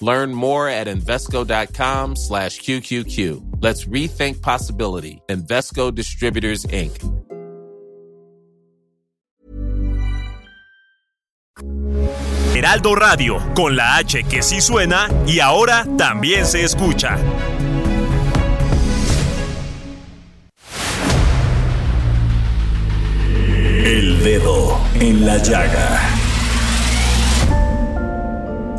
Learn more at Invesco.com slash QQQ. Let's rethink possibility. Invesco Distributors, Inc. Heraldo Radio, con la H que sí suena y ahora también se escucha. El dedo en la llaga.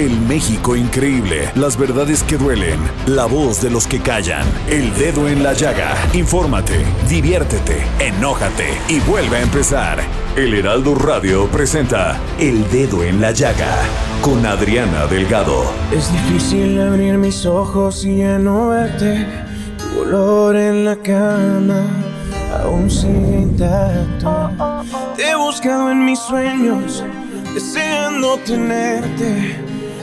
El México increíble, las verdades que duelen, la voz de los que callan, el dedo en la llaga. Infórmate, diviértete, enójate y vuelve a empezar. El Heraldo Radio presenta El Dedo en la Llaga con Adriana Delgado. Es difícil abrir mis ojos y ya no verte. Tu olor en la cama aún sigue intacto. Te he buscado en mis sueños, deseando tenerte.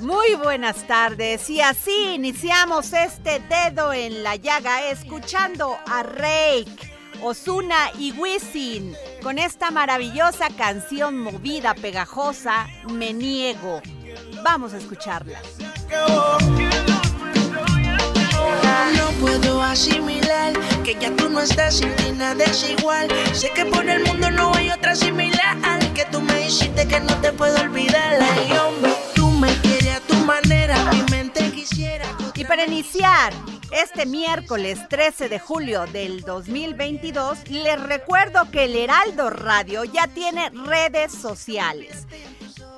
Muy buenas tardes y así iniciamos este dedo en la llaga escuchando a Rake, Osuna y Wisin con esta maravillosa canción movida, pegajosa, Me Niego. Vamos a escucharla. No puedo asimilar que ya tú no estás sin ti nada es igual. Sé que por el mundo no hay otra similar. Que tú me dijiste que no te puedo olvidar. Ay, hombre, Y para iniciar este miércoles 13 de julio del 2022, les recuerdo que el Heraldo Radio ya tiene redes sociales.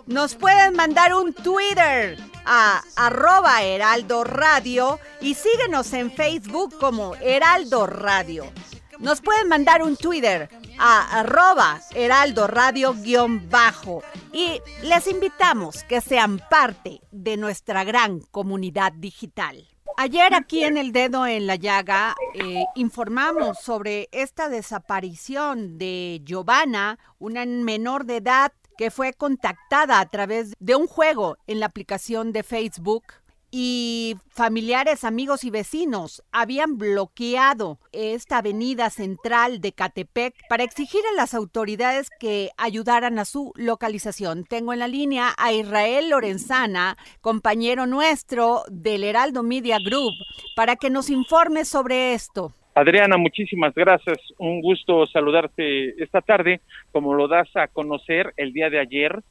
Nos pueden mandar un Twitter a arroba Heraldo Radio y síguenos en Facebook como Heraldo Radio. Nos pueden mandar un Twitter a arroba Heraldo Radio guion bajo y les invitamos que sean parte de nuestra gran comunidad digital. Ayer aquí en El Dedo en la Llaga eh, informamos sobre esta desaparición de Giovanna, una menor de edad que fue contactada a través de un juego en la aplicación de Facebook y familiares, amigos y vecinos habían bloqueado esta avenida central de Catepec para exigir a las autoridades que ayudaran a su localización. Tengo en la línea a Israel Lorenzana, compañero nuestro del Heraldo Media Group, para que nos informe sobre esto. Adriana, muchísimas gracias. Un gusto saludarte esta tarde. Como lo das a conocer, el día de ayer,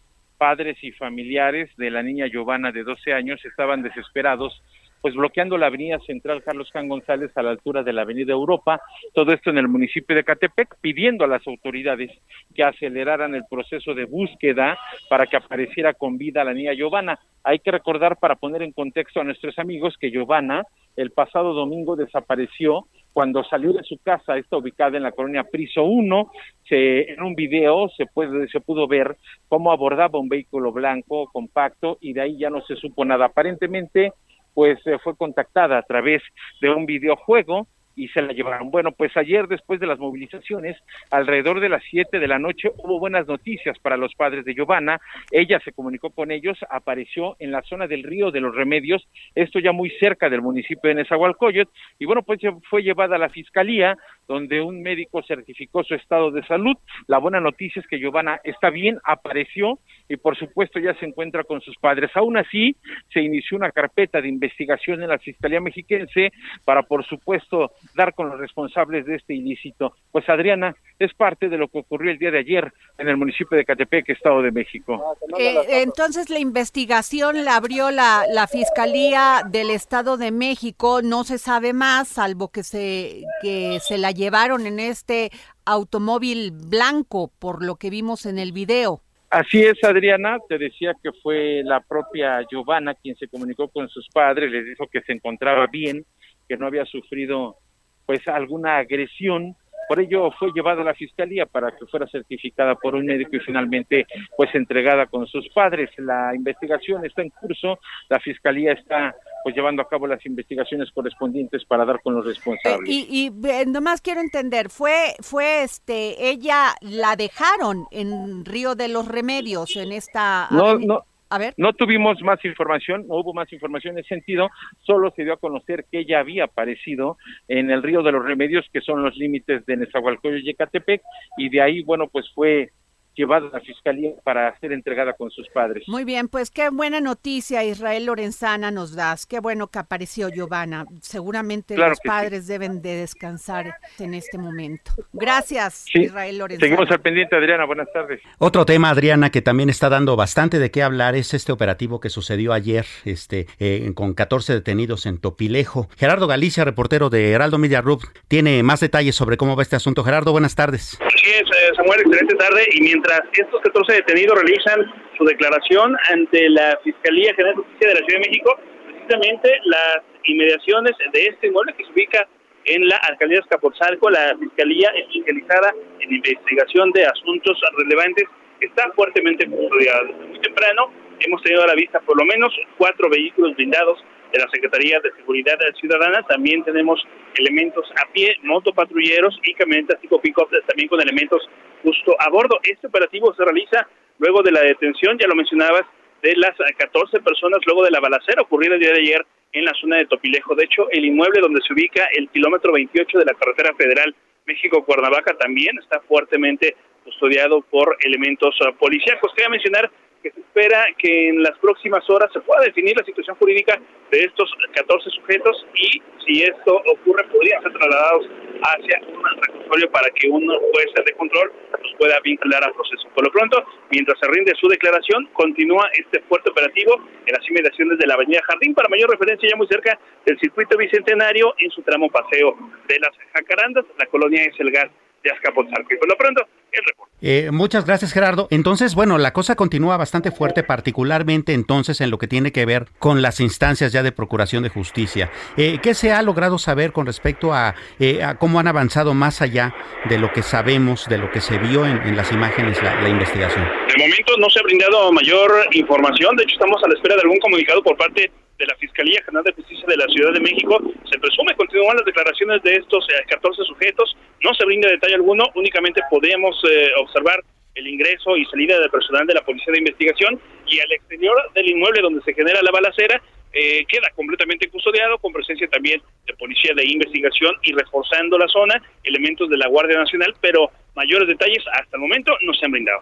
padres y familiares de la niña Giovanna de 12 años estaban desesperados pues bloqueando la avenida central Carlos Can González a la altura de la avenida Europa, todo esto en el municipio de Catepec, pidiendo a las autoridades que aceleraran el proceso de búsqueda para que apareciera con vida la niña Giovanna. Hay que recordar para poner en contexto a nuestros amigos que Giovanna el pasado domingo desapareció cuando salió de su casa, está ubicada en la colonia Priso 1, se, en un video se, puede, se pudo ver cómo abordaba un vehículo blanco compacto y de ahí ya no se supo nada. Aparentemente, pues eh, fue contactada a través de un videojuego y se la llevaron. Bueno, pues ayer después de las movilizaciones, alrededor de las 7 de la noche, hubo buenas noticias para los padres de Giovanna. Ella se comunicó con ellos, apareció en la zona del río de los Remedios, esto ya muy cerca del municipio de Nezahualcóyotl, y bueno, pues fue llevada a la fiscalía, donde un médico certificó su estado de salud. La buena noticia es que Giovanna está bien, apareció y por supuesto ya se encuentra con sus padres. Aún así, se inició una carpeta de investigación en la Fiscalía Mexiquense para, por supuesto, dar con los responsables de este ilícito. Pues Adriana, es parte de lo que ocurrió el día de ayer en el municipio de Catepec, Estado de México. Eh, entonces la investigación la abrió la, la Fiscalía del Estado de México, no se sabe más, salvo que se, que se la llevaron en este automóvil blanco, por lo que vimos en el video. Así es, Adriana, te decía que fue la propia Giovanna quien se comunicó con sus padres, les dijo que se encontraba bien, que no había sufrido pues alguna agresión por ello fue llevada a la fiscalía para que fuera certificada por un médico y finalmente pues entregada con sus padres. La investigación está en curso, la fiscalía está pues llevando a cabo las investigaciones correspondientes para dar con los responsables. y, y eh, nomás quiero entender, fue fue este ella la dejaron en Río de los Remedios en esta No, no no tuvimos más información, no hubo más información en ese sentido, solo se dio a conocer que ella había aparecido en el río de los Remedios, que son los límites de Nezahualcóyotl y Ecatepec, y de ahí, bueno, pues fue llevada a la fiscalía para ser entregada con sus padres. Muy bien, pues qué buena noticia, Israel Lorenzana, nos das. Qué bueno que apareció Giovanna. Seguramente los padres deben de descansar en este momento. Gracias, Israel Lorenzana. Seguimos al pendiente, Adriana. Buenas tardes. Otro tema, Adriana, que también está dando bastante de qué hablar es este operativo que sucedió ayer este, eh, con 14 detenidos en Topilejo. Gerardo Galicia, reportero de Heraldo Media Group, tiene más detalles sobre cómo va este asunto. Gerardo, buenas tardes. Sí, eh, Samuel, excelente tarde. Y mientras mientras estos 14 detenidos realizan su declaración ante la Fiscalía General de Justicia de la Ciudad de México, precisamente las inmediaciones de este inmueble que se ubica en la alcaldía de Escapotzalco, la Fiscalía especializada en investigación de asuntos relevantes, está fuertemente custodiada. Muy temprano hemos tenido a la vista por lo menos cuatro vehículos blindados de la Secretaría de Seguridad Ciudadana. También tenemos elementos a pie, motopatrulleros y camionetas tipo pick también con elementos justo a bordo. Este operativo se realiza luego de la detención, ya lo mencionabas, de las 14 personas luego de la balacera ocurrida el día de ayer en la zona de Topilejo. De hecho, el inmueble donde se ubica el kilómetro 28 de la carretera federal México-Cuernavaca también está fuertemente custodiado por elementos uh, policíacos. Quería mencionar que se espera que en las próximas horas se pueda definir la situación jurídica de estos 14 sujetos y si esto ocurre podrían ser trasladados hacia un reclusorio para que un juez de control los pueda vincular al proceso. Por lo pronto, mientras se rinde su declaración, continúa este fuerte operativo en las inmediaciones de la Avenida Jardín para mayor referencia ya muy cerca del circuito bicentenario en su tramo paseo de las Jacarandas. La colonia es el gas de Azcapotzalco. Y por lo pronto, Eh, muchas gracias, Gerardo. Entonces, bueno, la cosa continúa bastante fuerte, particularmente entonces en lo que tiene que ver con las instancias ya de procuración de justicia. Eh, ¿Qué se ha logrado saber con respecto eh, a, cómo han avanzado más allá de lo que sabemos, de lo que se vio en, las imágenes, la, la, investigación? De momento no se ha brindado mayor información. De hecho, estamos a la espera de algún comunicado por parte de la Fiscalía General de Justicia de la Ciudad de México. Se presume continúan las declaraciones de estos 14 sujetos. No se brinda detalle alguno, únicamente podemos observar el ingreso y salida del personal de la Policía de Investigación y al exterior del inmueble donde se genera la balacera eh, queda completamente custodiado con presencia también de Policía de Investigación y reforzando la zona, elementos de la Guardia Nacional, pero mayores detalles hasta el momento no se han brindado.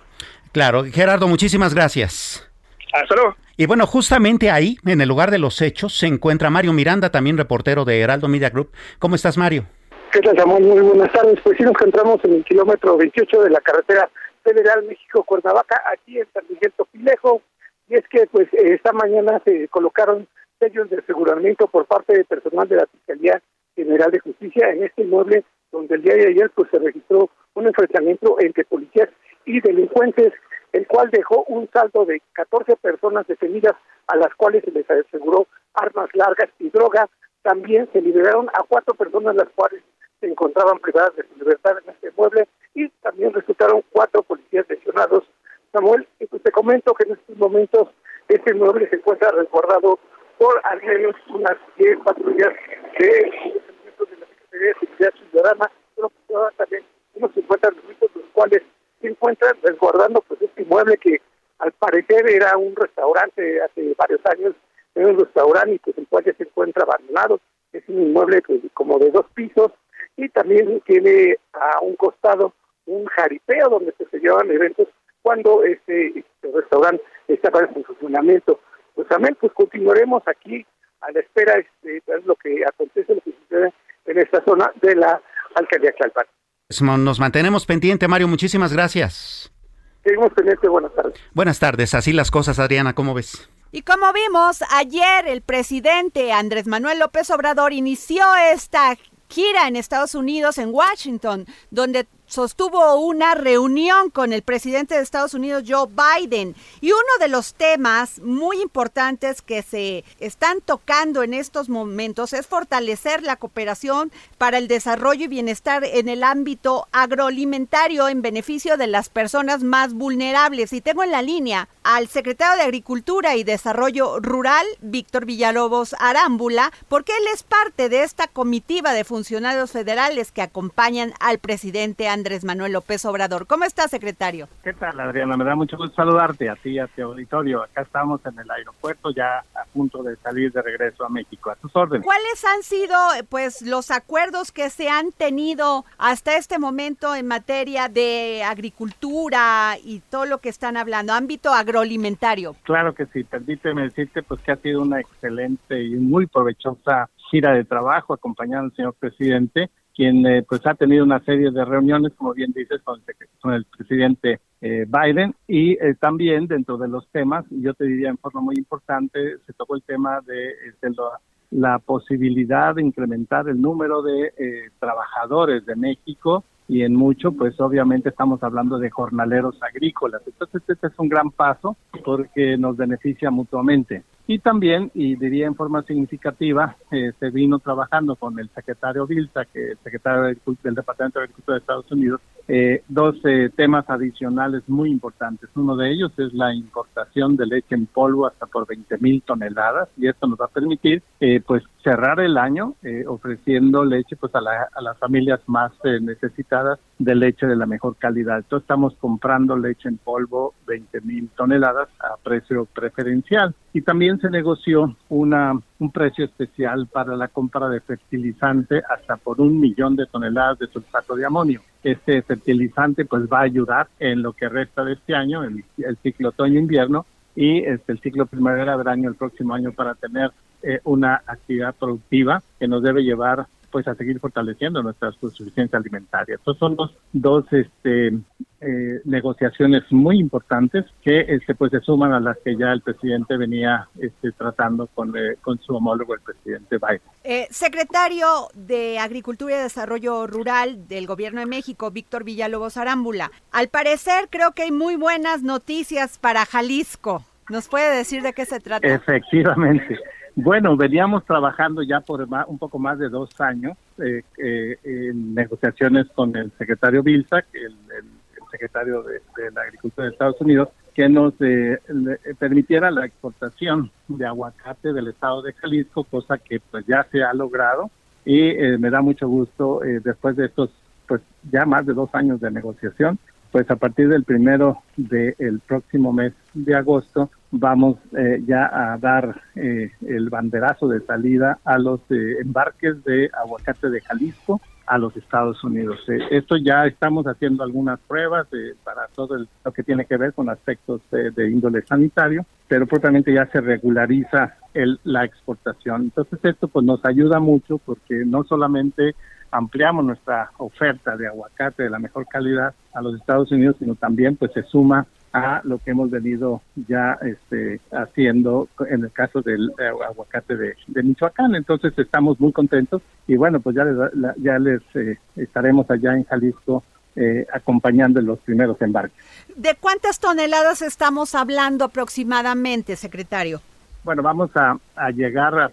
Claro, Gerardo, muchísimas gracias. Hasta luego. Y bueno, justamente ahí, en el lugar de los hechos, se encuentra Mario Miranda, también reportero de Heraldo Media Group. ¿Cómo estás, Mario? ¿Qué tal, Samuel? Muy buenas tardes. Pues sí, nos encontramos en el kilómetro 28 de la carretera Federal México-Cuernavaca, aquí en San Miguel Topilejo. Y es que, pues, esta mañana se colocaron sellos de aseguramiento por parte del personal de la Fiscalía General de Justicia en este inmueble, donde el día de ayer, pues, se registró un enfrentamiento entre policías y delincuentes, el cual dejó un saldo de 14 personas detenidas, a las cuales se les aseguró armas largas y droga. También se liberaron a cuatro personas, las cuales se encontraban privadas de su libertad en este mueble y también resultaron cuatro policías lesionados. Samuel, pues te comento que en estos momentos este mueble se encuentra resguardado por al menos unas 10 patrullas de, de la Secretaría de Seguridad Ciudadana, pero también unos 50 minutos, los cuales se encuentran resguardando pues este inmueble que al era un restaurante hace varios años, era un restaurante y pues el cual ya se encuentra abandonado, es un inmueble pues, como de dos pisos, y también tiene a un costado un jaripeo donde se llevan eventos cuando este, este restaurante estaba en funcionamiento. Pues amén, pues continuaremos aquí a la espera este, de lo que acontece, lo que sucede en esta zona de la alcaldía Chalpan. Nos mantenemos pendiente, Mario. Muchísimas gracias. Seguimos pendientes. Buenas tardes. Buenas tardes. Así las cosas, Adriana. ¿Cómo ves? Y como vimos, ayer el presidente Andrés Manuel López Obrador inició esta gira en Estados Unidos, en Washington, donde sostuvo una reunión con el presidente de Estados Unidos, Joe Biden. Y uno de los temas muy importantes que se están tocando en estos momentos es fortalecer la cooperación para el desarrollo y bienestar en el ámbito agroalimentario en beneficio de las personas más vulnerables. Y tengo en la línea al secretario de Agricultura y Desarrollo Rural, Víctor Villalobos Arámbula, porque él es parte de esta comitiva de funcionarios federales que acompañan al presidente Andrés Manuel López Obrador. ¿Cómo está, secretario? ¿Qué tal, Adriana? Me da mucho gusto saludarte a ti y a tu auditorio. Acá estamos en el aeropuerto ya a punto de salir de regreso a México. A tus órdenes. ¿Cuáles han sido pues los acuerdos que se han tenido hasta este momento en materia de agricultura y todo lo que están hablando, ámbito agroalimentario? Claro que sí, permíteme decirte pues que ha sido una excelente y muy provechosa gira de trabajo acompañando al señor presidente quien eh, pues ha tenido una serie de reuniones, como bien dices, con, el presidente eh, Biden y eh, también dentro de los temas, yo te diría en forma muy importante, se tocó el tema de, de la posibilidad de incrementar el número de trabajadores de México y en mucho, pues obviamente estamos hablando de jornaleros agrícolas. Entonces, este es un gran paso porque nos beneficia mutuamente. Y también, y diría en forma significativa, eh, se vino trabajando con el secretario Vilsa, que es el secretario del Departamento de Agricultura de Estados Unidos, eh, dos eh, temas adicionales muy importantes. Uno de ellos es la importación de leche en polvo hasta por 20 mil toneladas y esto nos va a permitir pues cerrar el año ofreciendo leche pues a, a, las familias más necesitadas de leche de la mejor calidad. Entonces estamos comprando leche en polvo 20 mil toneladas a precio preferencial y también se negoció una, un precio especial para la compra de fertilizante hasta por un millón de toneladas de sulfato de amonio. Este fertilizante pues va a ayudar en lo que resta de este año, el, ciclo otoño-invierno, y este, el ciclo primavera-verano el próximo año para tener eh, una actividad productiva que nos debe llevar pues a seguir fortaleciendo nuestra suficiencia alimentaria. Estos son los dos este, eh, negociaciones muy importantes que este, pues se suman a las que ya el presidente venía este, tratando con, eh, con su homólogo, el presidente Biden. Eh, secretario de Agricultura y Desarrollo Rural del Gobierno de México, Víctor Villalobos Arámbula. Al parecer creo que hay muy buenas noticias para Jalisco. ¿Nos puede decir de qué se trata? Efectivamente. Bueno, veníamos trabajando ya por un poco más de dos años eh, eh, en negociaciones con el secretario Vilsack, el, secretario de, la Agricultura de Estados Unidos, que nos eh, permitiera la exportación de aguacate del estado de Jalisco, cosa que pues ya se ha logrado. Y me da mucho gusto después de estos pues ya más de dos años de negociación, pues a partir del primero del próximo mes de agosto vamos eh, ya a dar eh, el banderazo de salida a los eh, embarques de aguacate de Jalisco a los Estados Unidos. esto ya estamos haciendo algunas pruebas para todo lo que tiene que ver con aspectos de índole sanitario, pero propiamente ya se regulariza el, la exportación. Entonces esto pues nos ayuda mucho porque no solamente ampliamos nuestra oferta de aguacate de la mejor calidad a los Estados Unidos, sino también pues se suma a lo que hemos venido ya este, haciendo en el caso del aguacate de, Michoacán. Entonces estamos muy contentos y bueno, pues ya les, ya les eh, estaremos allá en Jalisco eh, acompañando los primeros embarques. ¿De cuántas toneladas estamos hablando aproximadamente, secretario? Bueno, vamos a, a llegar a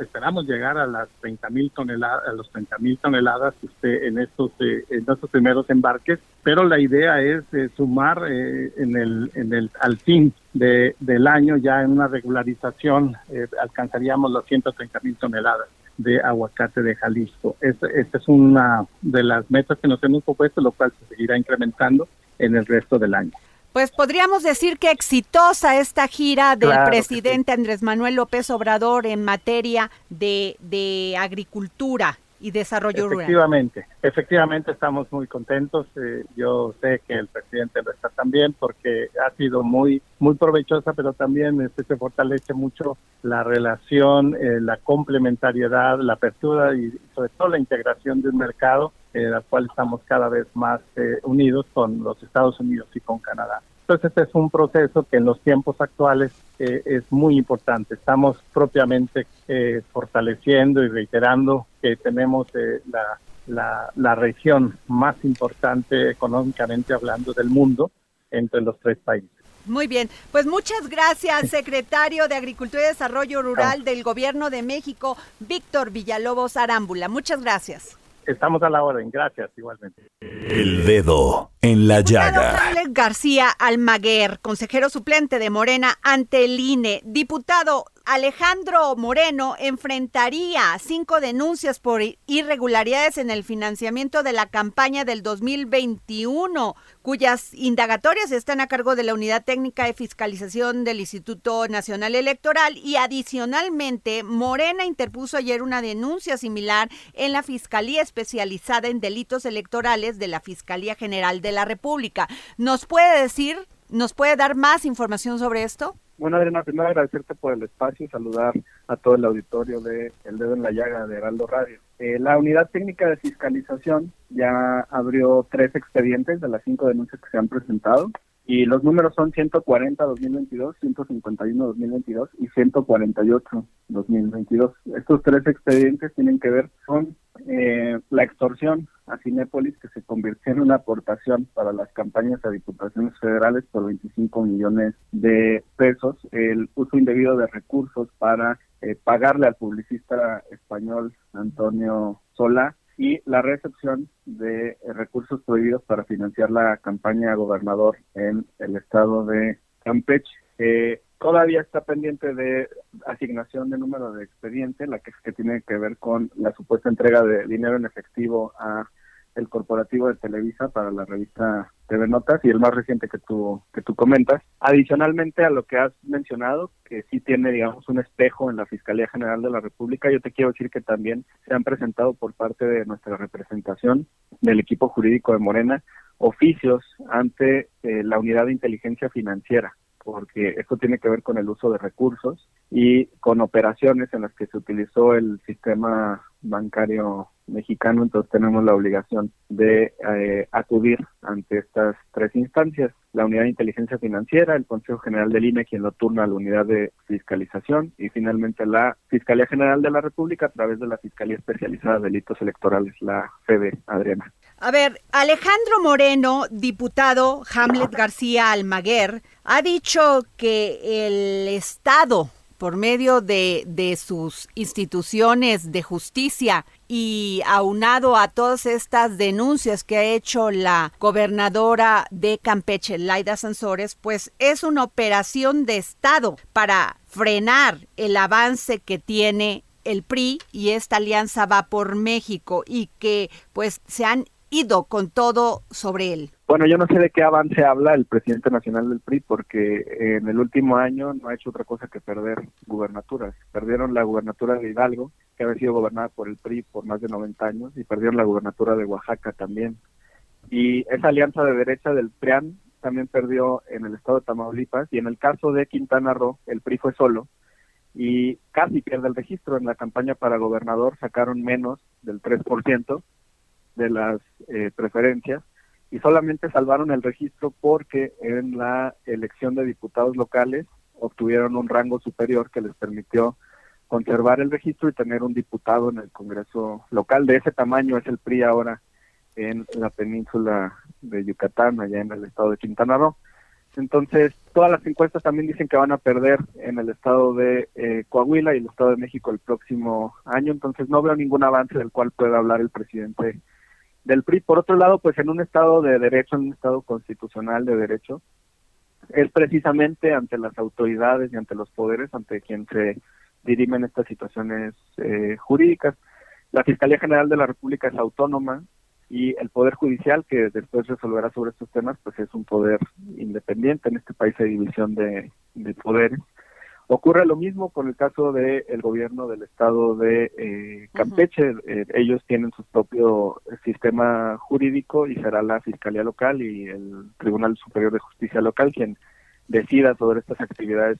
esperamos llegar a las 30 mil toneladas, a los 30 mil toneladas este, en estos eh, en estos primeros embarques, pero la idea es eh, sumar eh, en el en el al fin de, del año ya en una regularización alcanzaríamos las 130 mil toneladas de aguacate de Jalisco. Esta es una de las metas que nos hemos propuesto, lo cual se seguirá incrementando en el resto del año. Pues podríamos decir que exitosa esta gira del presidente Andrés Manuel López Obrador en materia de, de agricultura y Desarrollo Rural. Efectivamente, efectivamente estamos muy contentos. Eh, yo sé que el presidente lo está también porque ha sido muy muy provechosa, pero también este, se fortalece mucho la relación, eh, la complementariedad, la apertura y sobre todo la integración de un mercado en el cual estamos cada vez más eh, unidos con los Estados Unidos y con Canadá. Entonces, este es un proceso que en los tiempos actuales eh, es muy importante. Estamos propiamente eh, fortaleciendo y reiterando que tenemos eh, la, la, la, región más importante económicamente hablando del mundo entre los tres países. Muy bien, pues muchas gracias, secretario de Agricultura y Desarrollo Rural del Gobierno de México, Víctor Villalobos Arámbula. Muchas gracias. Estamos a la orden, gracias igualmente. El dedo en la llaga. García Almaguer, consejero suplente de Morena ante el INE. Diputado, Alejandro Moreno enfrentaría cinco denuncias por irregularidades en el financiamiento de la campaña del 2021, cuyas indagatorias están a cargo de la Unidad Técnica de Fiscalización del Instituto Nacional Electoral y adicionalmente Morena interpuso ayer una denuncia similar en la Fiscalía Especializada en Delitos Electorales de la Fiscalía General de la República. ¿Nos puede decir, nos puede dar más información sobre esto? Bueno, Adriana, primero agradecerte por el espacio y saludar a todo el auditorio de El Dedo en la Llaga de Heraldo Radio. Eh, la unidad técnica de fiscalización ya abrió tres expedientes de las cinco denuncias que se han presentado y los números son 140 2022, 151 2022 y 148 2022. Estos tres expedientes tienen que ver con eh, la extorsión a Cinépolis que se convirtió en una aportación para las campañas a diputaciones federales por 25 millones de pesos, el uso indebido de recursos para eh, pagarle al publicista español Antonio Sola y la recepción de recursos prohibidos para financiar la campaña gobernador en el estado de Campeche. Eh, todavía está pendiente de asignación de número de expediente, la que, que tiene que ver con la supuesta entrega de dinero en efectivo a el corporativo de Televisa para la revista TV Notas y el más reciente que tú que tú comentas. Adicionalmente a lo que has mencionado, que sí tiene digamos un espejo en la Fiscalía General de la República, yo te quiero decir que también se han presentado por parte de nuestra representación del equipo jurídico de Morena oficios ante eh, la Unidad de Inteligencia Financiera porque esto tiene que ver con el uso de recursos y con operaciones en las que se utilizó el sistema bancario mexicano, entonces tenemos la obligación de eh, acudir ante estas tres instancias, la Unidad de Inteligencia Financiera, el Consejo General del INE, quien lo turna a la Unidad de Fiscalización, y finalmente la Fiscalía General de la República a través de la Fiscalía Especializada de Delitos Electorales, la FEDE, Adriana. A ver, Alejandro Moreno, diputado Hamlet García Almaguer, ha dicho que el Estado por medio de, de, sus instituciones de justicia y aunado a todas estas denuncias que ha hecho la gobernadora de Campeche, Laida Sansores, pues es una operación de Estado para frenar el avance que tiene el PRI y esta alianza va por México y que pues se han ido con todo sobre él. Bueno, yo no sé de qué avance habla el presidente nacional del PRI porque en el último año no ha hecho otra cosa que perder gubernaturas. Perdieron la gubernatura de Hidalgo, que había sido gobernada por el PRI por más de 90 años, y perdieron la gubernatura de Oaxaca también. Y esa alianza de derecha del PRIAN también perdió en el estado de Tamaulipas, y en el caso de Quintana Roo, el PRI fue solo, y casi pierde el registro. En la campaña para gobernador sacaron menos del 3% de las eh, preferencias y solamente salvaron el registro porque en la elección de diputados locales obtuvieron un rango superior que les permitió conservar el registro y tener un diputado en el Congreso local. De ese tamaño es el PRI ahora en la península de Yucatán, allá en el estado de Quintana Roo. Entonces, todas las encuestas también dicen que van a perder en el estado de eh, Coahuila y el estado de México el próximo año. Entonces, no veo ningún avance del cual pueda hablar el presidente del PRI. Por otro lado, pues en un Estado de derecho, en un Estado constitucional de derecho, es precisamente ante las autoridades y ante los poderes ante quien se dirimen estas situaciones eh, jurídicas. La Fiscalía General de la República es autónoma y el Poder Judicial, que después resolverá sobre estos temas, pues es un poder independiente. En este país hay división de, de poderes. Ocurre lo mismo con el caso del el gobierno del estado de eh, Campeche. Eh, ellos tienen su propio sistema jurídico y será la Fiscalía Local y el Tribunal Superior de Justicia Local quien decida sobre estas actividades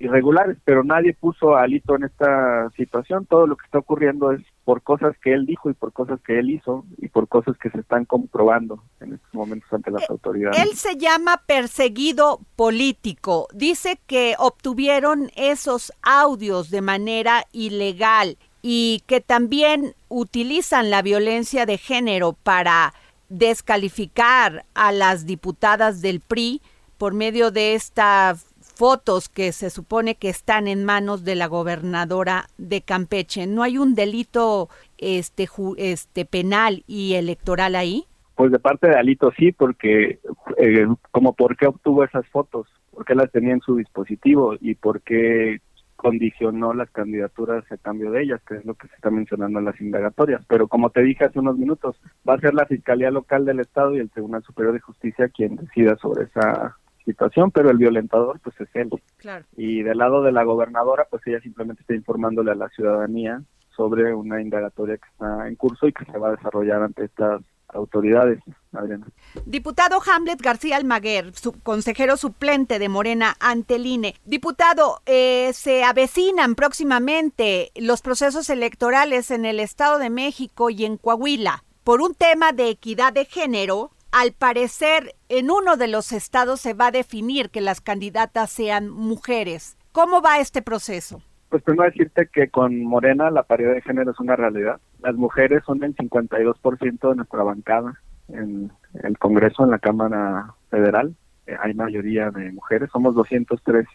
irregulares, pero nadie puso a Alito en esta situación. Todo lo que está ocurriendo es por cosas que él dijo y por cosas que él hizo y por cosas que se están comprobando en estos momentos ante las Eh, autoridades. Él se llama perseguido político. Dice que obtuvieron esos audios de manera ilegal y que también utilizan la violencia de género para descalificar a las diputadas del PRI por medio de estas fotos que se supone que están en manos de la gobernadora de Campeche. ¿No hay un delito este, ju- este penal y electoral ahí? Pues de parte de Alito sí, porque eh, como por qué obtuvo esas fotos, por qué las tenía en su dispositivo y por qué condicionó las candidaturas a cambio de ellas, que es lo que se está mencionando en las indagatorias. Pero como te dije hace unos minutos, va a ser la Fiscalía Local del Estado y el Tribunal Superior de Justicia quien decida sobre esa situación, pero el violentador pues es él. Claro. Y del lado de la gobernadora, pues ella simplemente está informándole a la ciudadanía sobre una indagatoria que está en curso y que se va a desarrollar ante estas autoridades, Adriana. Diputado Hamlet García Almaguer, su consejero suplente de Morena ante el INE. Diputado, eh, se avecinan próximamente los procesos electorales en el Estado de México y en Coahuila. Por un tema de equidad de género, al parecer en uno de los estados se va a definir que las candidatas sean mujeres. ¿Cómo va este proceso? Pues primero decirte que con Morena la paridad de género es una realidad. Las mujeres son el 52% de nuestra bancada en el Congreso, en la Cámara Federal. Eh, hay mayoría de mujeres, somos 203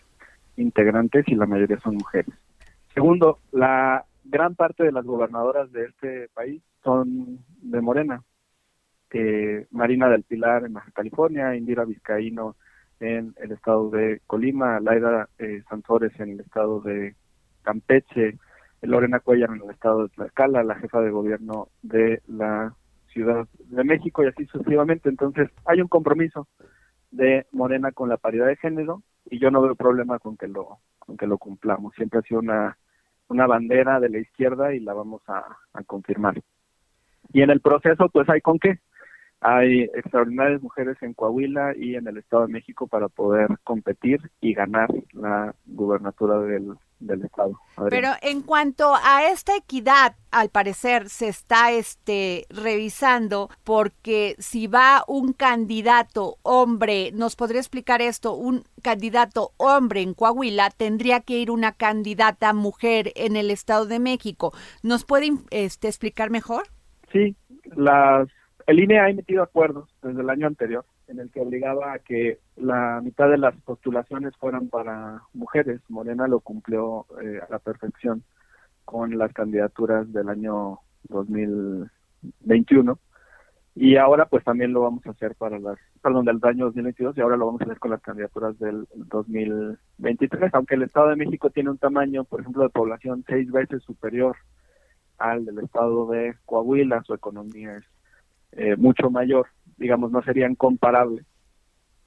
integrantes y la mayoría son mujeres. Segundo, la gran parte de las gobernadoras de este país son de Morena. Marina del Pilar en Baja California, Indira Vizcaíno en el estado de Colima, Laida eh, Sansores en el estado de Campeche, Lorena Cuellar en el estado de Tlaxcala, la jefa de gobierno de la Ciudad de México y así sucesivamente. Entonces, hay un compromiso de Morena con la paridad de género y yo no veo problema con que lo con que lo cumplamos. Siempre ha sido una una bandera de la izquierda y la vamos a confirmar. Y en el proceso, pues hay con qué. Hay extraordinarias mujeres en Coahuila y en el Estado de México para poder competir y ganar la gubernatura del, del Estado. Pero en cuanto a esta equidad, al parecer se está este revisando porque si va un candidato hombre, nos podría explicar esto, un candidato hombre en Coahuila tendría que ir una candidata mujer en el Estado de México. ¿Nos puede este explicar mejor? Sí, las el INE ha emitido acuerdos desde el año anterior en el que obligaba a que la mitad de las postulaciones fueran para mujeres. Morena lo cumplió eh, a la perfección con las candidaturas del año 2021 y ahora pues también lo vamos a hacer para las, perdón, del año 2022 y ahora lo vamos a hacer con las candidaturas del 2023, aunque el Estado de México tiene un tamaño, por ejemplo, de población seis veces superior al del Estado de Coahuila, su economía es eh, mucho mayor, digamos, no serían comparables.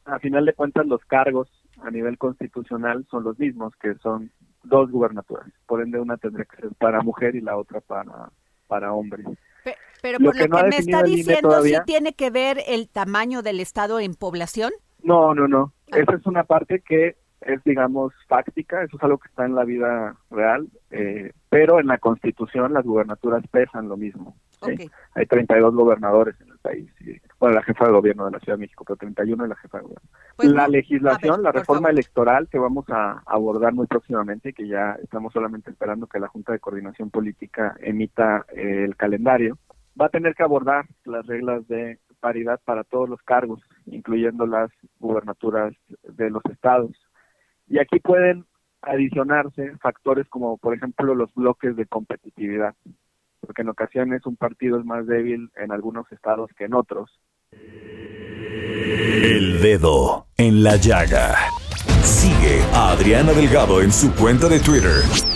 A final de cuentas, los cargos a nivel constitucional son los mismos, que son dos gubernaturas. Por ende, una tendría que ser para mujer y la otra para, para hombre. Pe- Pero Lo por que lo no que me está diciendo, todavía- ¿sí tiene que ver el tamaño del Estado en población? No, no, no. Esa es una parte que es, digamos, fáctica, eso es algo que está en la vida real, eh, pero en la Constitución las gubernaturas pesan lo mismo. ¿Sí? Ok. Hay 32 gobernadores en el país. y, bueno, la jefa de gobierno de la Ciudad de México, pero 31 es la jefa de gobierno. Pues la legislación, ver, la reforma electoral que vamos a abordar muy próximamente, que ya estamos solamente esperando que la Junta de Coordinación Política emita eh, el calendario, va a tener que abordar las reglas de paridad para todos los cargos, incluyendo las gubernaturas de los estados. Y aquí pueden adicionarse factores como, por ejemplo, los bloques de competitividad, porque en ocasiones un partido es más débil en algunos estados que en otros. El dedo en la llaga. Sigue a Adriana Delgado en su cuenta de Twitter.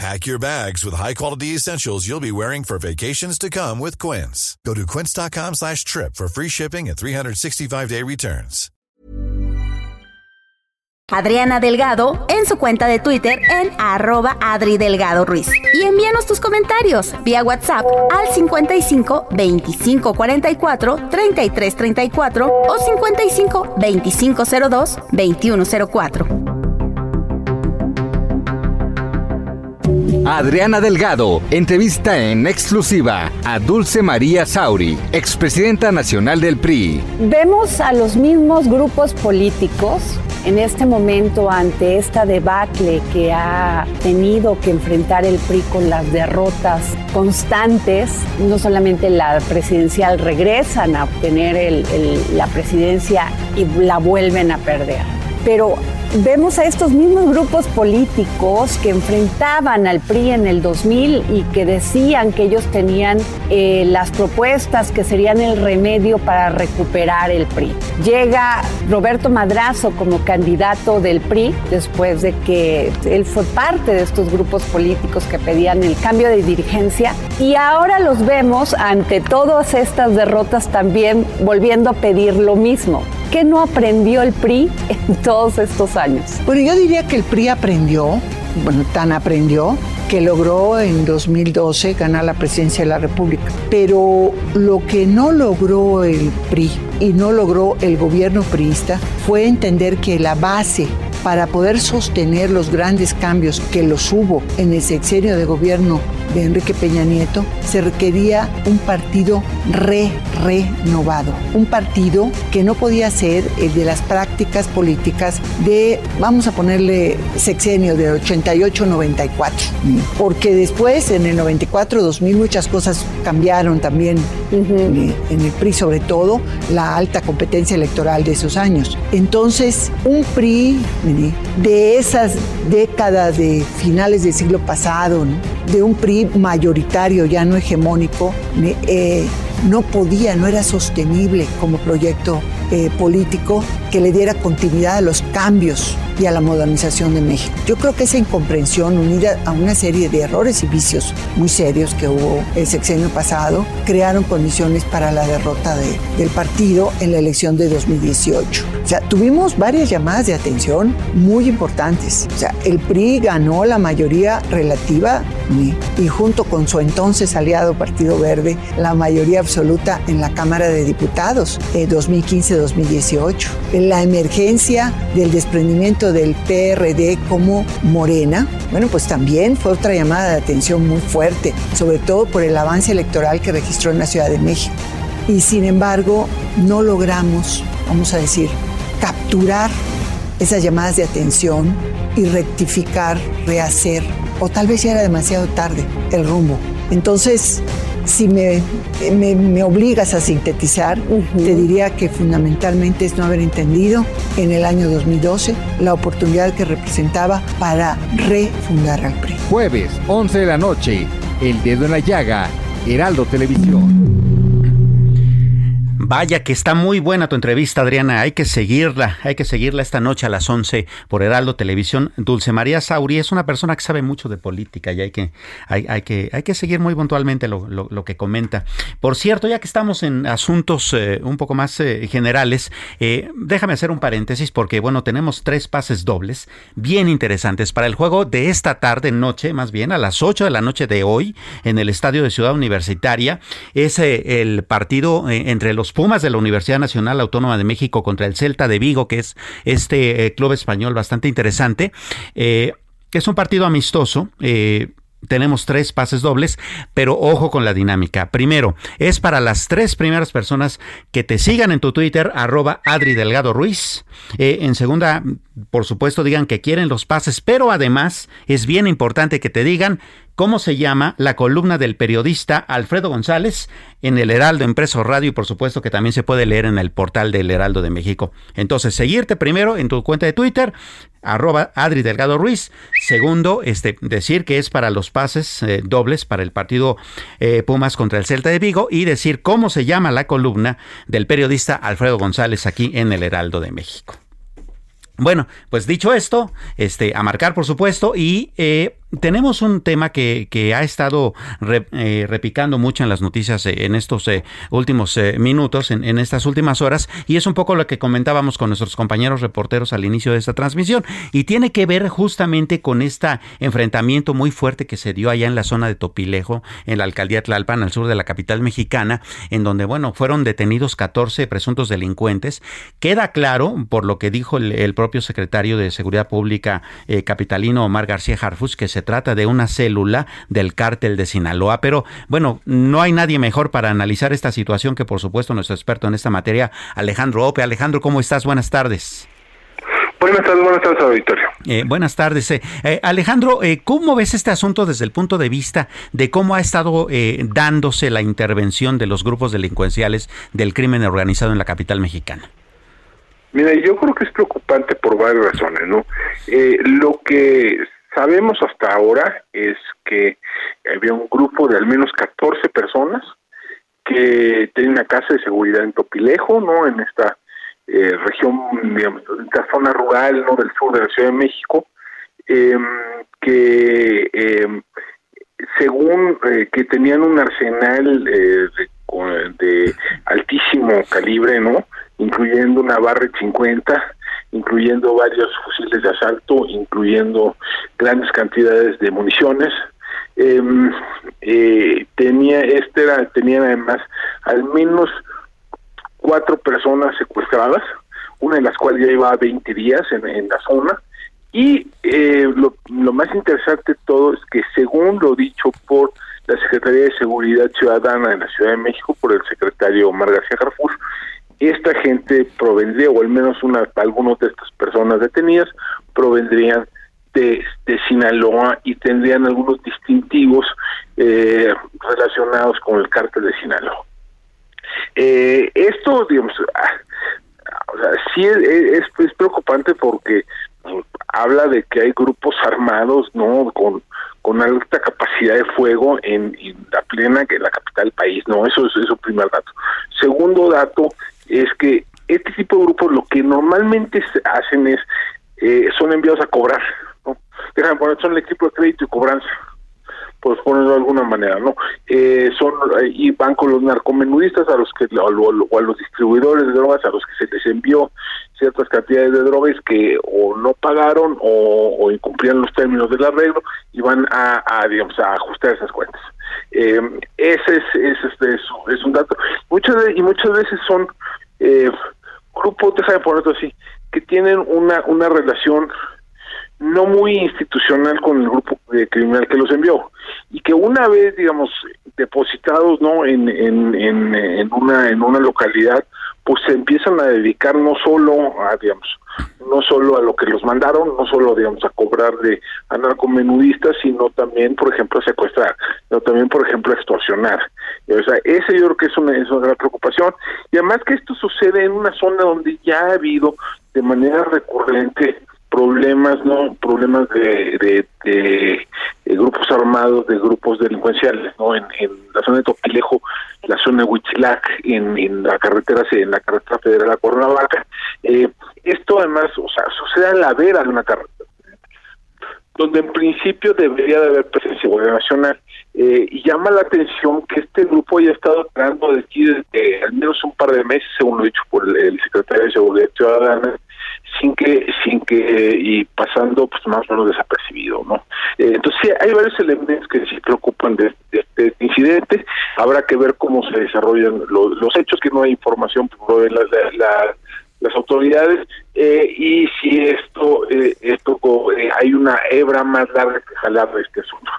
Pack your bags with high-quality essentials you'll be wearing for vacations to come with Quince. Go to quince.com slash trip for free shipping and 365-day returns. Adriana Delgado en su cuenta de Twitter en arroba Adri Delgado Ruiz. Y envíanos tus comentarios vía WhatsApp al 55 25 44 33 34 o 55 25 02 21 04. Adriana Delgado entrevista en exclusiva a Dulce María Sauri, expresidenta nacional del PRI. Vemos a los mismos grupos políticos en este momento ante esta debacle que ha tenido que enfrentar el PRI con las derrotas constantes, no solamente la presidencial regresan a obtener la presidencia y la vuelven a perder, pero vemos a estos mismos grupos políticos que enfrentaban al PRI en el 2000 y que decían que ellos tenían eh, las propuestas que serían el remedio para recuperar el PRI. Llega Roberto Madrazo como candidato del PRI después de que él fue parte de estos grupos políticos que pedían el cambio de dirigencia y ahora los vemos ante todas estas derrotas también volviendo a pedir lo mismo. ¿Qué no aprendió el PRI en todos estos años? Bueno, yo diría que el PRI aprendió, bueno, tan aprendió que logró en 2012 ganar la presidencia de la República. Pero lo que no logró el PRI y no logró el gobierno priista fue entender que la base para poder sostener los grandes cambios que los hubo en el sexenio de gobierno de Enrique Peña Nieto, se requería un partido re, renovado. Un partido que no podía ser el de las prácticas políticas de, vamos a ponerle sexenio de 88-94. Porque después, en el 94-2000, muchas cosas cambiaron también en el PRI, sobre todo la alta competencia electoral de esos años. Entonces, un PRI de esas décadas de finales del siglo pasado, ¿no? De un PRI mayoritario, ya no hegemónico, eh, no podía, no era sostenible como proyecto eh, político que le diera continuidad a los cambios y a la modernización de México. Yo creo que esa incomprensión unida a una serie de errores y vicios muy serios que hubo el sexenio pasado crearon condiciones para la derrota de, del partido en la elección de 2018. O sea, tuvimos varias llamadas de atención muy importantes. O sea, el PRI ganó la mayoría relativa y, junto con su entonces aliado Partido Verde, la mayoría absoluta en la Cámara de Diputados eh, 2015-2018. La emergencia del desprendimiento del PRD como Morena, bueno, pues también fue otra llamada de atención muy fuerte, sobre todo por el avance electoral que registró en la Ciudad de México. Y sin embargo, no logramos, vamos a decir, capturar esas llamadas de atención y rectificar, rehacer, o tal vez ya era demasiado tarde el rumbo. Entonces, si me, me, me, obligas a sintetizar, uh -huh. te diría que fundamentalmente es no haber entendido en el año 2012 la oportunidad que representaba para refundar al PRI. Jueves, 11 de la noche, El Dedo en la Llaga, Heraldo Televisión. Vaya que está muy buena tu entrevista, Adriana. Hay que seguirla, hay que seguirla esta noche a las 11 por Heraldo Televisión. Dulce María Sauri es una persona que sabe mucho de política y hay que, hay, que, hay que seguir muy puntualmente lo, lo, que comenta. Por cierto, ya que estamos en asuntos eh, un poco más eh, generales, eh, déjame hacer un paréntesis porque, bueno, tenemos tres pases dobles bien interesantes para el juego de esta tarde, noche, más bien a las 8 de la noche de hoy en el Estadio de Ciudad Universitaria. Es el partido entre los Pumas de la Universidad Nacional Autónoma de México contra el Celta de Vigo, que es este eh, club español bastante interesante. Eh, es un partido amistoso. Eh, tenemos tres pases dobles, pero ojo con la dinámica. Primero, es para las tres primeras personas que te sigan en tu Twitter, arroba Adri Delgado Ruiz. en segunda, por supuesto, digan que quieren los pases, pero además es bien importante que te digan cómo se llama la columna del periodista Alfredo González en el Heraldo Impreso Radio y por supuesto que también se puede leer en el portal del Heraldo de México. Entonces, seguirte primero en tu cuenta de Twitter, arroba Adri Delgado Ruiz. Segundo, este, decir que es para los pases eh, dobles para el partido eh, Pumas contra el Celta de Vigo y decir cómo se llama la columna del periodista Alfredo González aquí en el Heraldo de México. Bueno, pues dicho esto, este, a marcar por supuesto, y eh, tenemos un tema que, que ha estado eh, repicando mucho en las noticias eh, en estos eh, últimos minutos, en, en, estas últimas horas, y es un poco lo que comentábamos con nuestros compañeros reporteros al inicio de esta transmisión, y tiene que ver justamente con este enfrentamiento muy fuerte que se dio allá en la zona de Topilejo, en la alcaldía Tlalpan, al sur de la capital mexicana, en donde, bueno, fueron detenidos 14 presuntos delincuentes. Queda claro, por lo que dijo el, el propio secretario de Seguridad Pública capitalino Omar García Harfus, que se trata de una célula del cártel de Sinaloa. Pero bueno, no hay nadie mejor para analizar esta situación que por supuesto nuestro experto en esta materia, Alejandro Ope. Alejandro, ¿cómo estás? Buenas tardes. Buenas tardes, buenas tardes, auditorio. Eh, buenas tardes. Eh, eh, Alejandro, ¿cómo ves este asunto desde el punto de vista de cómo ha estado dándose la intervención de los grupos delincuenciales del crimen organizado en la capital mexicana? Mira, yo creo que es preocupante por varias razones, ¿no? lo que sabemos hasta ahora es que había un grupo de al menos 14 personas que tenían una casa de seguridad en Topilejo, ¿no? En esta eh, región, digamos, esta zona rural, ¿no? Del sur de la Ciudad de México, em, que em, según eh, que tenían un arsenal eh, de, de, altísimo calibre, ¿no? Incluyendo una barra 50 incluyendo varios fusiles de asalto, incluyendo grandes cantidades de municiones. Em, eh, tenía este era tenía además al menos cuatro personas secuestradas, una de las cuales ya llevaba 20 días en, la zona. Y eh, lo, lo, más interesante de todo es que según lo dicho por la Secretaría de Seguridad Ciudadana de la Ciudad de México, por el secretario Omar García Jarfus, esta gente provendría, o al menos una, algunos de estas personas detenidas, provendrían de, Sinaloa y tendrían algunos distintivos eh, relacionados con el cártel de Sinaloa. Eh, esto, digamos, ah, sí es, es, preocupante porque habla de que hay grupos armados, ¿no? Con, con alta capacidad de fuego en, la plena que la capital del país, ¿no? Eso es, un primer dato. Segundo dato es que este tipo de grupos lo que normalmente hacen es, eh, son enviados a cobrar, ¿no? Poner, son el equipo de crédito y cobranza, por ponerlo de alguna manera, ¿no? Eh, son, y van con los narcomenudistas a los que, o, a los distribuidores de drogas a los que se les envió ciertas cantidades de drogas que o no pagaron o, incumplían los términos del arreglo y van a, digamos, a ajustar esas cuentas. Eh, ese es, ese es, un dato. Muchas y muchas veces son eh, grupos, déjame ponerlo así, que tienen una, una relación no muy institucional con el grupo criminal que los envió y que una vez digamos depositados no en, en, en, en una en una localidad pues se empiezan a dedicar no solo a digamos no solo a lo que los mandaron, no solo, digamos, a cobrar de a narcomenudistas, sino también, por ejemplo, a secuestrar, sino también, por ejemplo, a extorsionar. O sea, ese yo creo que es una, es una gran preocupación. Y además que esto sucede en una zona donde ya ha habido de manera recurrente problemas, ¿no? Problemas de, de, de, grupos armados, de grupos delincuenciales, ¿no? En, la zona de Topilejo, la zona de Huitzilac, en, la carretera en la carretera federal a Cuernavaca. Eh, esto además, o sea, sucede a la vera de una carretera donde en principio debería de haber presencia nacional. Eh, y llama la atención que este grupo haya estado operando desde al menos un par de meses, según lo dicho por el, secretario de Seguridad Ciudadana, sin que, sin que, y pasando pues más o menos desapercibido, ¿no? Eh, entonces hay varios elementos que sí preocupan de, este incidente, habrá que ver cómo se desarrollan los, hechos, que no hay información por la, la las autoridades eh, y si esto eh, esto eh, hay una hebra más larga que jalar de este asunto.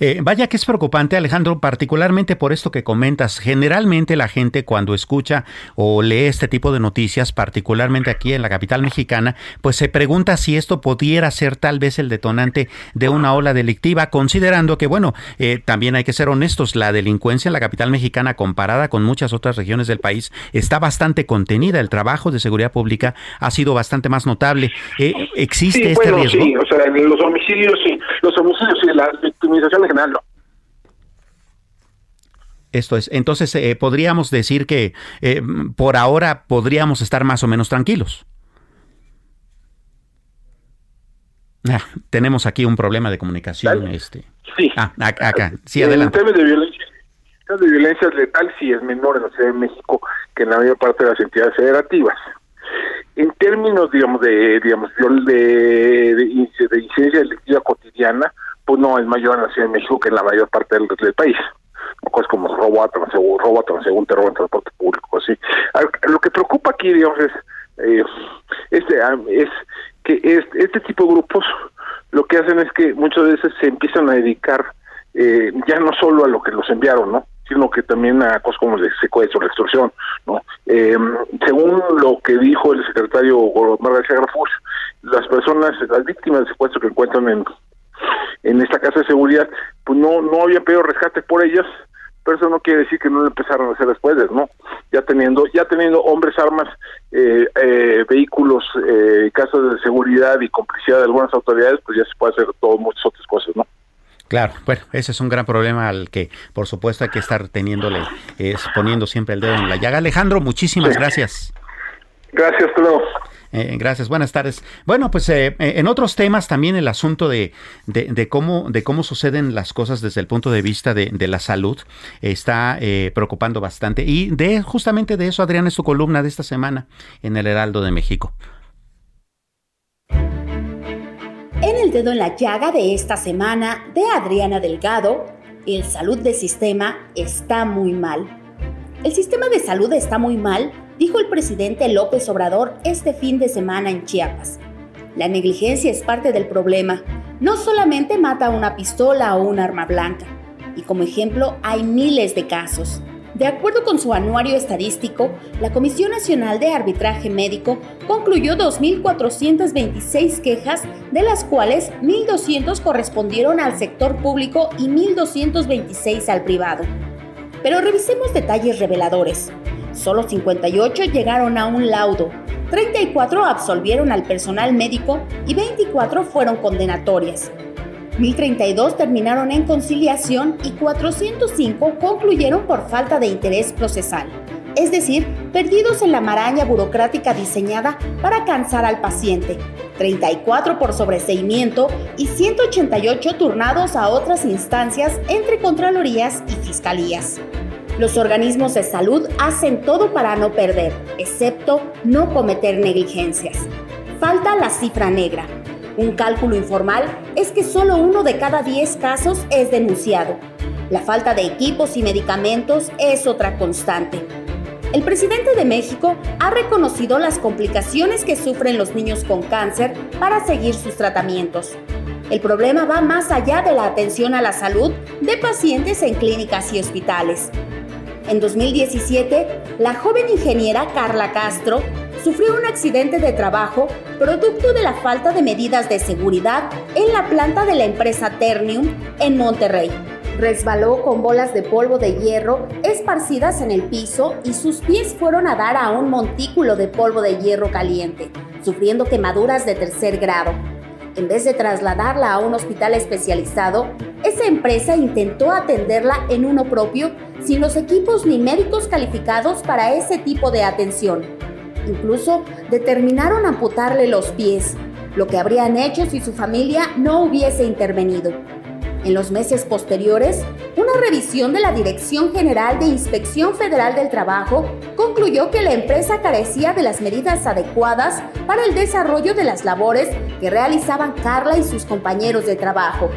Eh, vaya que es preocupante, Alejandro, particularmente por esto que comentas. Generalmente la gente cuando escucha o lee este tipo de noticias, particularmente aquí en la capital mexicana, pues se pregunta si esto pudiera ser tal vez el detonante de una ola delictiva, considerando que, bueno, eh, también hay que ser honestos, la delincuencia en la capital mexicana comparada con muchas otras regiones del país está bastante contenida. El trabajo de seguridad pública ha sido bastante más notable. Eh, ¿Existe este riesgo? Sí, o sea, los homicidios sí, los homicidios y la victimización esto es, entonces eh, podríamos decir que eh, por ahora podríamos estar más o menos tranquilos. Ah, tenemos aquí un problema de comunicación. Este. Sí. Ah, acá. Sí, adelante. En de violencia, de violencia letal sí es menor en la Ciudad de México que en la mayor parte de las entidades federativas. En términos, digamos, de digamos de, de, de incidencia delictiva cotidiana, pues no es mayor en la Ciudad de México que en la mayor parte del, país. Cosas como robo a transeúnte, robo a transeúnte, robo en transporte público, así. Lo que preocupa aquí, digamos, es, eh, este, ah, es que este, este tipo de grupos lo que hacen es que muchas veces se empiezan a dedicar eh, ya no solo a lo que los enviaron, ¿no? sino que también a cosas como el secuestro, la extorsión, ¿no? Eh, según lo que dijo el secretario Omar García Grafus, las personas, las víctimas de secuestro que encuentran en en esta casa de seguridad, pues no no había pedido rescate por ellas, pero eso no quiere decir que no lo empezaron a hacer después, ¿no? Ya teniendo ya teniendo hombres, armas, eh, eh, vehículos, eh, casas de seguridad y complicidad de algunas autoridades, pues ya se puede hacer todo muchas otras cosas, ¿no? Claro, bueno, ese es un gran problema al que, por supuesto, hay que estar teniéndole, es, poniendo siempre el dedo en la llaga. Alejandro, muchísimas gracias. Gracias, Pedro. Eh, gracias, buenas tardes. Bueno, pues eh, eh, en otros temas también el asunto de, cómo, de cómo suceden las cosas desde el punto de vista de, la salud está preocupando bastante. Y de justamente de eso, Adrián, es su columna de esta semana en el Heraldo de México. En el dedo en la llaga de esta semana de Adriana Delgado, el salud del sistema está muy mal. El sistema de salud está muy mal dijo el presidente López Obrador este fin de semana en Chiapas. La negligencia es parte del problema. No solamente mata una pistola o un arma blanca. Y como ejemplo hay miles de casos. De acuerdo con su anuario estadístico, la Comisión Nacional de Arbitraje Médico concluyó 2.426 quejas, de las cuales 1.200 correspondieron al sector público y 1.226 al privado. Pero revisemos detalles reveladores. Solo 58 llegaron a un laudo, 34 absolvieron al personal médico y 24 fueron condenatorias. 1032 terminaron en conciliación y 405 concluyeron por falta de interés procesal, es decir, perdidos en la maraña burocrática diseñada para cansar al paciente, 34 por sobreseimiento y 188 turnados a otras instancias entre Contralorías y Fiscalías. Los organismos de salud hacen todo para no perder, excepto no cometer negligencias. Falta la cifra negra. Un cálculo informal es que solo uno de cada 10 casos es denunciado. La falta de equipos y medicamentos es otra constante. El presidente de México ha reconocido las complicaciones que sufren los niños con cáncer para seguir sus tratamientos. El problema va más allá de la atención a la salud de pacientes en clínicas y hospitales. En 2017, la joven ingeniera Carla Castro sufrió un accidente de trabajo producto de la falta de medidas de seguridad en la planta de la empresa Ternium en Monterrey. Resbaló con bolas de polvo de hierro esparcidas en el piso y sus pies fueron a dar a un montículo de polvo de hierro caliente, sufriendo quemaduras de tercer grado. En vez de trasladarla a un hospital especializado, esa empresa intentó atenderla en uno propio sin los equipos ni médicos calificados para ese tipo de atención. Incluso determinaron amputarle los pies, lo que habrían hecho si su familia no hubiese intervenido. En los meses posteriores, una revisión de la Dirección General de Inspección Federal del Trabajo concluyó que la empresa carecía de las medidas adecuadas para el desarrollo de las labores que realizaban Carla y sus compañeros de trabajo.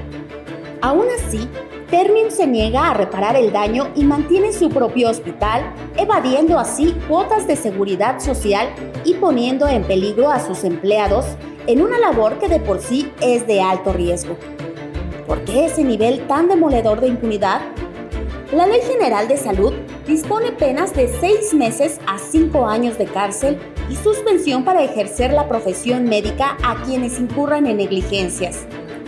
Aún así, Ternium se niega a reparar el daño y mantiene su propio hospital, evadiendo así cuotas de seguridad social y poniendo en peligro a sus empleados en una labor que de por sí es de alto riesgo. ¿Por qué ese nivel tan demoledor de impunidad? La Ley General de Salud dispone penas de seis meses a cinco años de cárcel y suspensión para ejercer la profesión médica a quienes incurran en negligencias.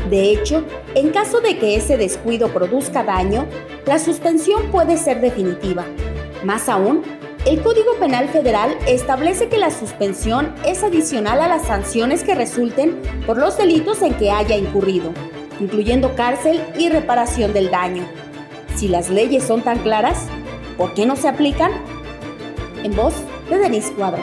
De hecho, en caso de que ese descuido produzca daño, la suspensión puede ser definitiva. Más aún, el Código Penal Federal establece que la suspensión es adicional a las sanciones que resulten por los delitos en que haya incurrido incluyendo cárcel y reparación del daño. Si las leyes son tan claras, ¿por qué no se aplican? En voz de Denise Cuadro.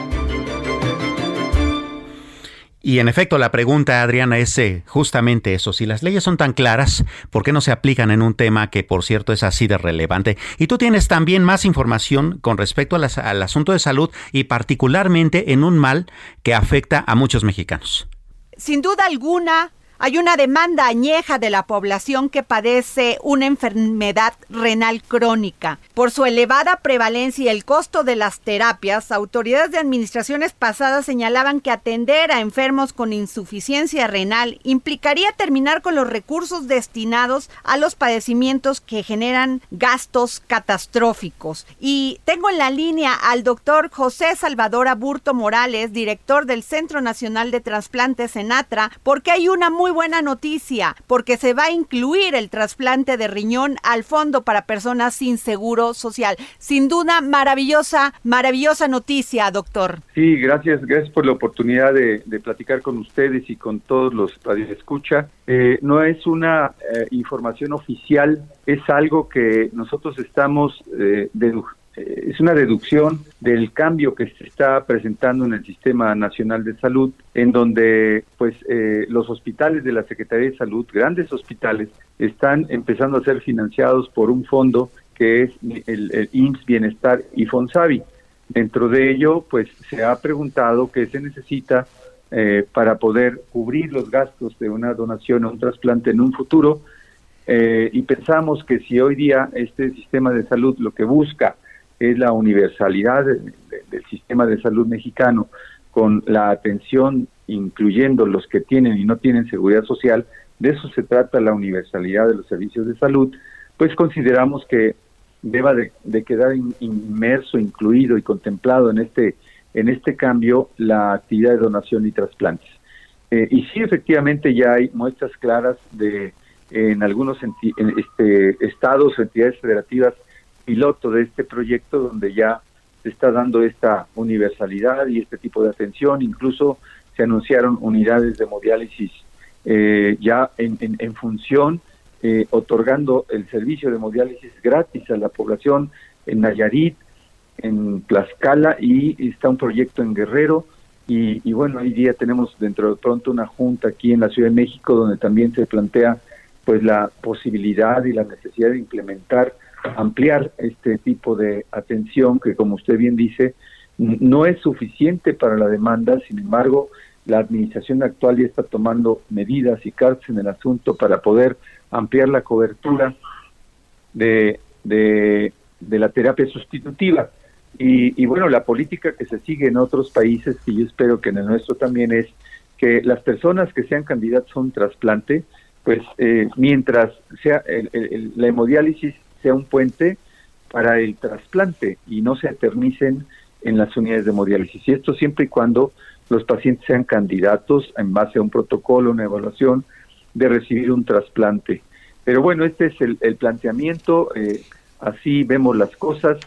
Y en efecto, la pregunta, Adriana, es eh, justamente eso. Si las leyes son tan claras, ¿por qué no se aplican en un tema que, por cierto, es así de relevante? Y tú tienes también más información con respecto al asunto de salud y particularmente en un mal que afecta a muchos mexicanos. Sin duda alguna, hay una demanda añeja de la población que padece una enfermedad renal crónica. Por su elevada prevalencia y el costo de las terapias, autoridades de administraciones pasadas señalaban que atender a enfermos con insuficiencia renal implicaría terminar con los recursos destinados a los padecimientos que generan gastos catastróficos. Y tengo en la línea al doctor José Salvador Aburto Morales, director del Centro Nacional de Trasplantes en Atra, porque hay una buena noticia, porque se va a incluir el trasplante de riñón al fondo para personas sin seguro social. Sin duda, maravillosa, maravillosa noticia, doctor. Sí, gracias, gracias por la oportunidad de, platicar con ustedes y con todos los radioescucha. Eh, no es una eh, información oficial, es algo que nosotros estamos eh, es una deducción del cambio que se está presentando en el Sistema Nacional de Salud, en donde pues eh, los hospitales de la Secretaría de Salud, grandes hospitales, están empezando a ser financiados por un fondo que es el, el IMSS Bienestar y Fonsavi. Dentro de ello, pues se ha preguntado qué se necesita eh, para poder cubrir los gastos de una donación o un trasplante en un futuro. y pensamos que si hoy día este sistema de salud lo que busca es la universalidad del sistema de salud mexicano con la atención incluyendo los que tienen y no tienen seguridad social, de eso se trata la universalidad de los servicios de salud, pues consideramos que deba de, quedar inmerso, incluido y contemplado en este en este cambio la actividad de donación y trasplantes. Eh, y sí, efectivamente, ya hay muestras claras de en algunos este, estados o entidades federativas piloto de este proyecto donde ya se está dando esta universalidad y este tipo de atención. Incluso se anunciaron unidades de hemodiálisis eh, ya en, en, función, eh, otorgando el servicio de hemodiálisis gratis a la población en Nayarit, en Tlaxcala y está un proyecto en Guerrero. Y, y bueno, hoy día tenemos dentro de pronto una junta aquí en la Ciudad de México donde también se plantea pues la posibilidad y la necesidad de implementar ampliar este tipo de atención que, como usted bien dice, no es suficiente para la demanda, sin embargo, la administración actual ya está tomando medidas y cartas en el asunto para poder ampliar la cobertura de, de, la terapia sustitutiva. Y, y, bueno, la política que se sigue en otros países, y yo espero que en el nuestro también es que las personas que sean candidatos a un trasplante, pues eh, mientras sea la hemodiálisis sea un puente para el trasplante y no se eternicen en las unidades de hemodiálisis. Y esto siempre y cuando los pacientes sean candidatos en base a un protocolo, una evaluación de recibir un trasplante. Pero bueno, este es el, planteamiento, eh, así vemos las cosas,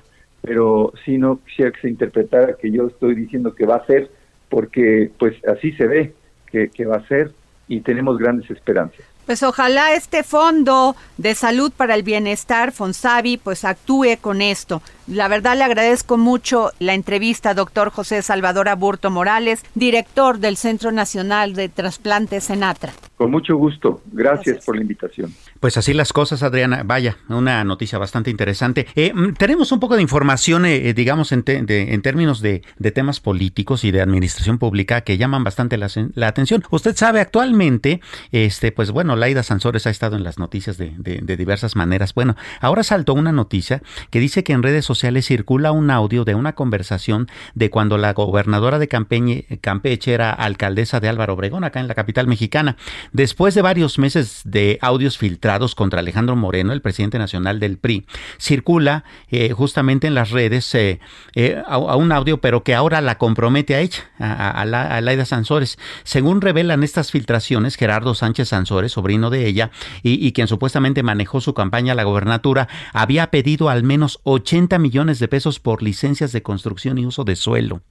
pero si no quisiera que se interpretara que yo estoy diciendo que va a ser, porque pues así se ve que, que va a ser, y tenemos grandes esperanzas. Pues ojalá este fondo de salud para el bienestar, Fonsavi, pues actúe con esto. La verdad le agradezco mucho la entrevista, doctor José Salvador Aburto Morales, director del Centro Nacional de Trasplantes Senatra. Con mucho gusto. Gracias, por la invitación. Pues así las cosas, Adriana. Vaya, una noticia bastante interesante. Eh, mm, tenemos un poco de información, eh, eh, digamos, en, términos de, temas políticos y de administración pública que llaman bastante la, atención. Usted sabe, actualmente, este, pues bueno, Laida Sansores ha estado en las noticias de, diversas maneras. Bueno, ahora saltó una noticia que dice que en redes sociales circula un audio de una conversación de cuando la gobernadora de Campeche era alcaldesa de Álvaro Obregón, acá en la capital mexicana. Después de varios meses de audios filtrados contra Alejandro Moreno, el presidente nacional del PRI, circula eh, justamente en las redes eh, eh, a, un audio, pero que ahora la compromete a ella, a, Laida Sansores. Según revelan estas filtraciones, Gerardo Sánchez Sansores, sobrino de ella, y, y quien supuestamente manejó su campaña a la gobernatura, había pedido al menos 80 millones de pesos por licencias de construcción y uso de suelo.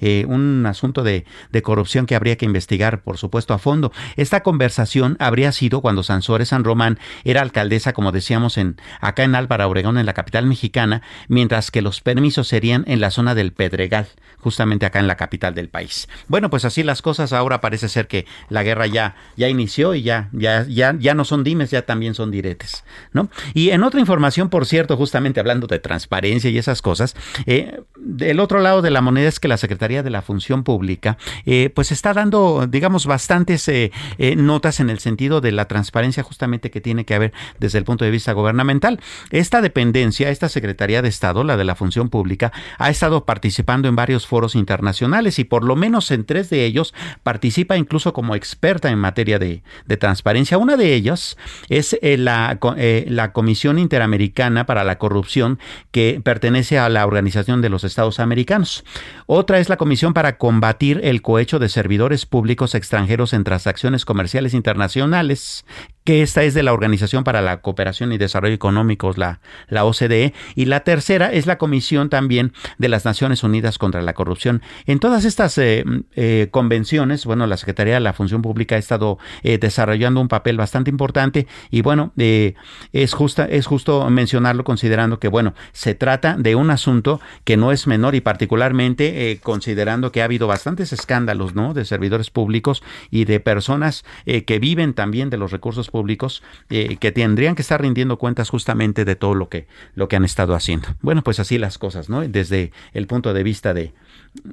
Eh, un asunto de, corrupción que habría que investigar, por supuesto, a fondo. Esta conversación habría sido cuando Sansores San Román era alcaldesa, como decíamos, en, acá en Álvaro Obregón, en la capital mexicana, mientras que los permisos serían en la zona del Pedregal, justamente acá en la capital del país. Bueno, pues así las cosas, ahora parece ser que la guerra ya, ya inició y ya, ya, ya, ya no son dimes, ya también son diretes, ¿no? Y en otra información, por cierto, justamente hablando de transparencia y esas cosas, eh, del otro lado de la moneda es que las Secretaría de la Función Pública, eh, pues está dando, digamos, bastantes eh, eh, notas en el sentido de la transparencia justamente que tiene que haber desde el punto de vista gubernamental. Esta dependencia, esta Secretaría de Estado, la de la Función Pública, ha estado participando en varios foros internacionales y por lo menos en tres de ellos participa incluso como experta en materia de, transparencia. Una de ellas es la, la Comisión Interamericana para la Corrupción que pertenece a la Organización de los Estados Americanos. Otra es la Comisión para combatir el cohecho de servidores públicos extranjeros en transacciones comerciales internacionales, que esta es de la Organización para la Cooperación y Desarrollo Económicos, la, la OCDE, y la tercera es la Comisión también de las Naciones Unidas contra la Corrupción. En todas estas eh, eh, convenciones, bueno, la Secretaría de la Función Pública ha estado eh, desarrollando un papel bastante importante y bueno, es, justa, es justo mencionarlo considerando que, bueno, se trata de un asunto que no es menor y particularmente considerando que ha habido bastantes escándalos, ¿no? De servidores públicos y de personas que viven también de los recursos públicos eh, que tendrían que estar rindiendo cuentas justamente de todo lo que, lo que han estado haciendo. Bueno, pues así las cosas, ¿no? Desde el punto de vista de,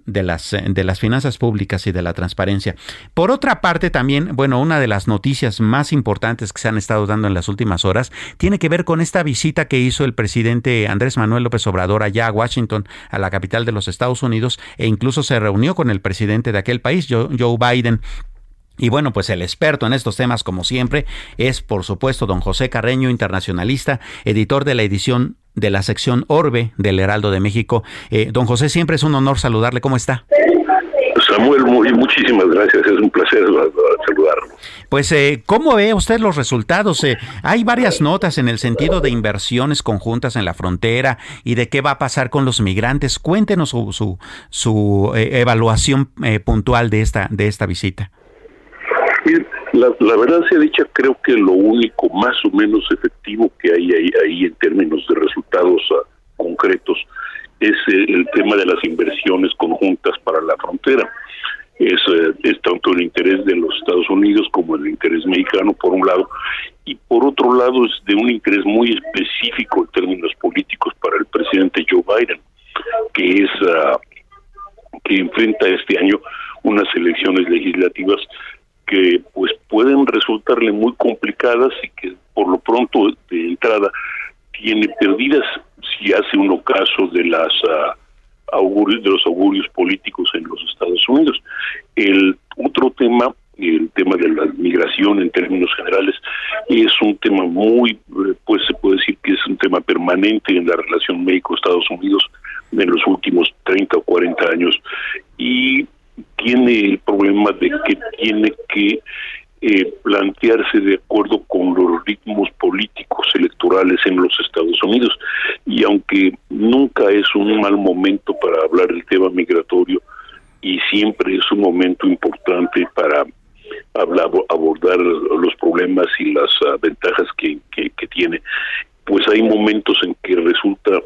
de las, de las finanzas públicas y de la transparencia. Por otra parte, también, bueno, una de las noticias más importantes que se han estado dando en las últimas horas tiene que ver con esta visita que hizo el presidente Andrés Manuel López Obrador allá a Washington, a la capital de los Estados Unidos, e incluso se reunió con el presidente de aquel país, Joe Biden. Y bueno, pues el experto en estos temas, como siempre, es por supuesto don José Carreño, internacionalista, editor de la edición de la sección Orbe del Heraldo de México. Eh, don José, siempre es un honor saludarle. ¿Cómo está? Samuel, muy, muchísimas gracias. Es un placer saludarlo. Pues, eh, ¿cómo ve usted los resultados? Eh, hay varias notas en el sentido de inversiones conjuntas en la frontera y de qué va a pasar con los migrantes. Cuéntenos su, su, su evaluación puntual de esta, de esta visita. La, la, verdad ha dicha, creo que lo único más o menos efectivo que hay ahí, ahí en términos de resultados ah, concretos es eh, el tema de las inversiones conjuntas para la frontera. Es, eh, es tanto el interés de los Estados Unidos como el interés mexicano, por un lado, y por otro lado es de un interés muy específico en términos políticos para el presidente Joe Biden, que es uh, que enfrenta este año unas elecciones legislativas que pues pueden resultarle muy complicadas y que por lo pronto de entrada tiene perdidas si hace uno caso de las uh, augurios, de los augurios políticos en los Estados Unidos. El otro tema, el tema de la migración en términos generales, es un tema muy, pues se puede decir que es un tema permanente en la relación México-Estados Unidos en los últimos 30 o 40 años y tiene el problema de que tiene que eh, plantearse de acuerdo con los ritmos políticos electorales en los Estados Unidos. Y aunque nunca es un mal momento para hablar del tema migratorio y siempre es un momento importante para abordar los problemas y las ah, ventajas que, que, que tiene, pues hay momentos en que resulta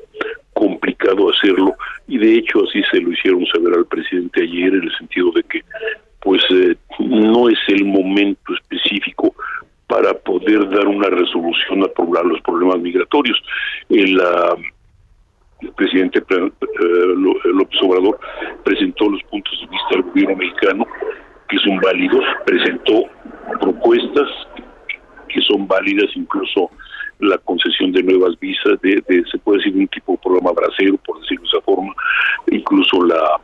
complicado hacerlo y de hecho así se lo hicieron saber al presidente ayer en el sentido de que pues eh, no es el momento específico para poder dar una resolución a los problemas migratorios. El, uh, el presidente eh, López Obrador presentó los puntos de vista del gobierno mexicano que son válidos, presentó propuestas que son válidas, incluso la concesión de nuevas visas, de, se puede decir un tipo de programa bracero, por decirlo de esa forma, incluso la,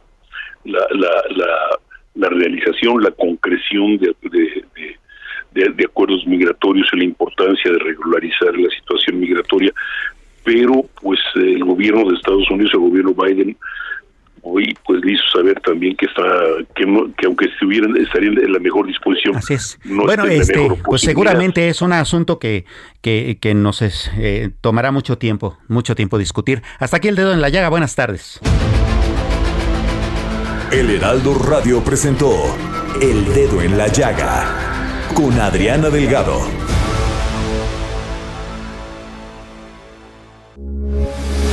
la, la, la, realización, la concreción de, de, de, acuerdos migratorios y la importancia de regularizar la situación migratoria, pero pues el gobierno de Estados Unidos, el gobierno Biden, hoy pues le hizo saber también que está que, que aunque estuvieran estarían en la mejor disposición así es. bueno este pues seguramente es un asunto que que, que nos eh, tomará mucho tiempo mucho tiempo discutir. Hasta aquí el dedo en la llaga. Buenas tardes. El Heraldo Radio presentó el dedo en la llaga con Adriana Delgado